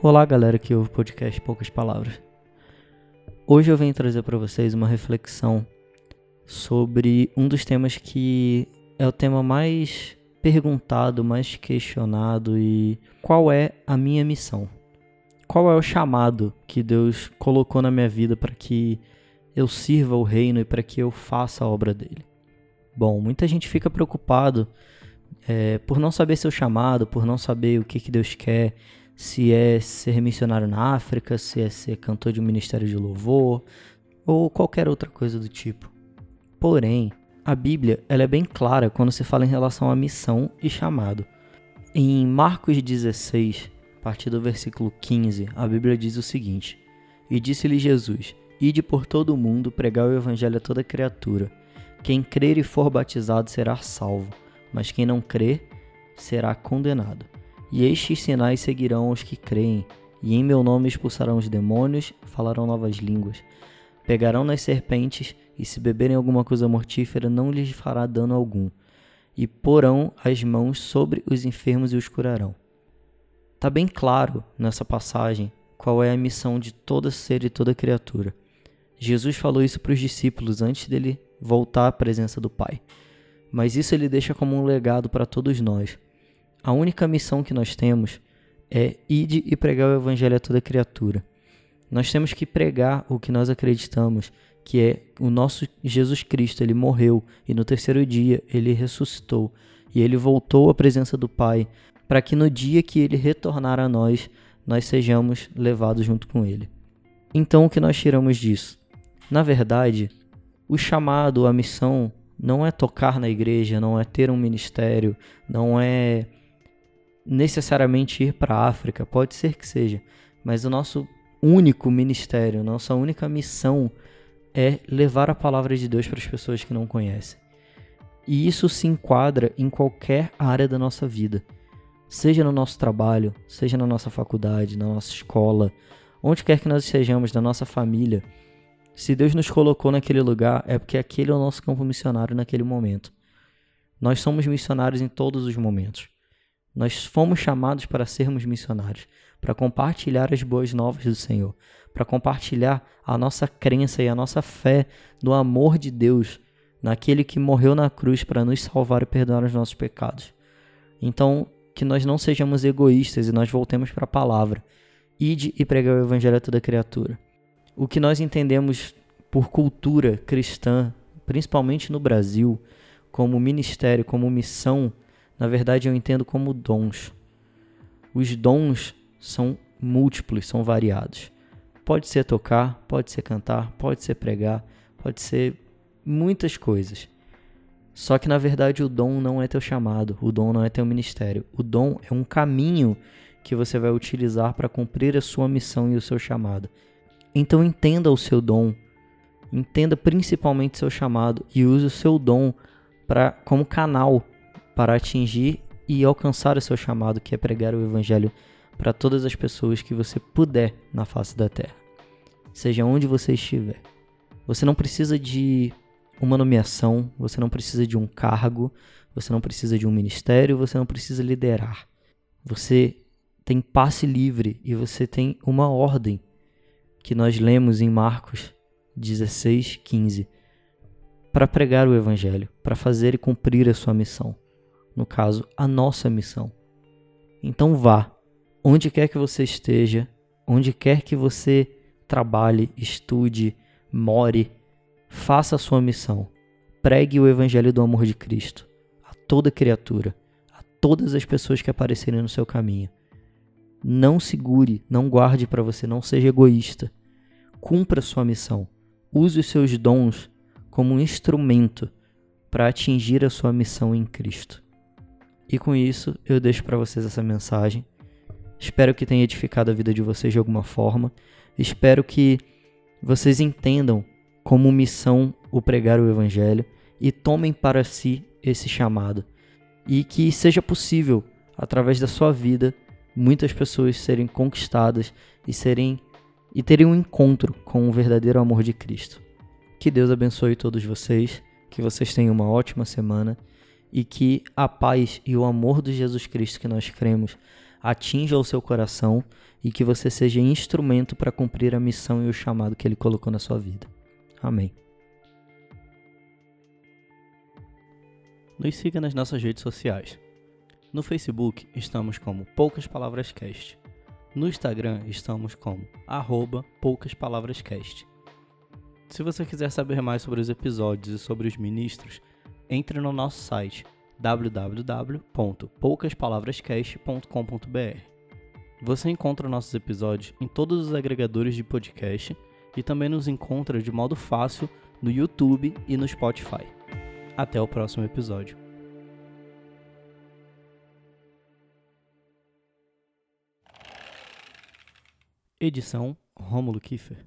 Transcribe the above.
Olá, galera que ouve o podcast Poucas Palavras. Hoje eu venho trazer para vocês uma reflexão sobre um dos temas que é o tema mais perguntado, mais questionado e qual é a minha missão? Qual é o chamado que Deus colocou na minha vida para que eu sirva o reino e para que eu faça a obra dele? Bom, muita gente fica preocupado é, por não saber seu chamado, por não saber o que, que Deus quer, se é ser missionário na África, se é ser cantor de um ministério de louvor ou qualquer outra coisa do tipo. Porém, a Bíblia ela é bem clara quando se fala em relação à missão e chamado. Em Marcos 16, a partir do versículo 15, a Bíblia diz o seguinte: E disse-lhe Jesus: Ide por todo o mundo pregar o evangelho a toda criatura. Quem crer e for batizado será salvo, mas quem não crer será condenado. E estes sinais seguirão os que creem, e em meu nome expulsarão os demônios, falarão novas línguas. Pegarão nas serpentes, e se beberem alguma coisa mortífera, não lhes fará dano algum. E porão as mãos sobre os enfermos e os curarão. Está bem claro nessa passagem qual é a missão de todo ser e toda criatura. Jesus falou isso para os discípulos antes dele voltar à presença do Pai. Mas isso ele deixa como um legado para todos nós a única missão que nós temos é ide e pregar o evangelho a toda criatura. Nós temos que pregar o que nós acreditamos, que é o nosso Jesus Cristo, ele morreu e no terceiro dia ele ressuscitou e ele voltou à presença do Pai, para que no dia que ele retornar a nós, nós sejamos levados junto com ele. Então o que nós tiramos disso? Na verdade, o chamado, a missão não é tocar na igreja, não é ter um ministério, não é necessariamente ir para a África, pode ser que seja, mas o nosso único ministério, nossa única missão é levar a palavra de Deus para as pessoas que não conhecem. E isso se enquadra em qualquer área da nossa vida, seja no nosso trabalho, seja na nossa faculdade, na nossa escola, onde quer que nós estejamos, na nossa família. Se Deus nos colocou naquele lugar, é porque aquele é o nosso campo missionário naquele momento. Nós somos missionários em todos os momentos. Nós fomos chamados para sermos missionários, para compartilhar as boas novas do Senhor, para compartilhar a nossa crença e a nossa fé no amor de Deus, naquele que morreu na cruz para nos salvar e perdoar os nossos pecados. Então, que nós não sejamos egoístas e nós voltemos para a palavra. Ide e pregar o evangelho a toda criatura. O que nós entendemos por cultura cristã, principalmente no Brasil, como ministério, como missão, na verdade eu entendo como dons. Os dons são múltiplos, são variados. Pode ser tocar, pode ser cantar, pode ser pregar, pode ser muitas coisas. Só que na verdade o dom não é teu chamado, o dom não é teu ministério. O dom é um caminho que você vai utilizar para cumprir a sua missão e o seu chamado. Então entenda o seu dom, entenda principalmente seu chamado e use o seu dom para como canal para atingir e alcançar o seu chamado, que é pregar o Evangelho para todas as pessoas que você puder na face da terra, seja onde você estiver. Você não precisa de uma nomeação, você não precisa de um cargo, você não precisa de um ministério, você não precisa liderar. Você tem passe livre e você tem uma ordem que nós lemos em Marcos 16, 15, para pregar o Evangelho, para fazer e cumprir a sua missão no caso, a nossa missão. Então vá, onde quer que você esteja, onde quer que você trabalhe, estude, more, faça a sua missão. Pregue o evangelho do amor de Cristo a toda criatura, a todas as pessoas que aparecerem no seu caminho. Não segure, não guarde para você, não seja egoísta. Cumpra a sua missão. Use os seus dons como um instrumento para atingir a sua missão em Cristo. E com isso, eu deixo para vocês essa mensagem. Espero que tenha edificado a vida de vocês de alguma forma. Espero que vocês entendam como missão o pregar o evangelho e tomem para si esse chamado. E que seja possível, através da sua vida, muitas pessoas serem conquistadas e serem e terem um encontro com o verdadeiro amor de Cristo. Que Deus abençoe todos vocês, que vocês tenham uma ótima semana e que a paz e o amor de Jesus Cristo que nós cremos atinja o seu coração e que você seja instrumento para cumprir a missão e o chamado que ele colocou na sua vida. Amém. Nos siga nas nossas redes sociais. No Facebook estamos como Poucas Palavras Cast. No Instagram estamos como arroba Poucas Palavras Cast. Se você quiser saber mais sobre os episódios e sobre os ministros, entre no nosso site www.poucaspalavrascast.com.br. Você encontra nossos episódios em todos os agregadores de podcast e também nos encontra de modo fácil no YouTube e no Spotify. Até o próximo episódio. Edição Rômulo Kiefer.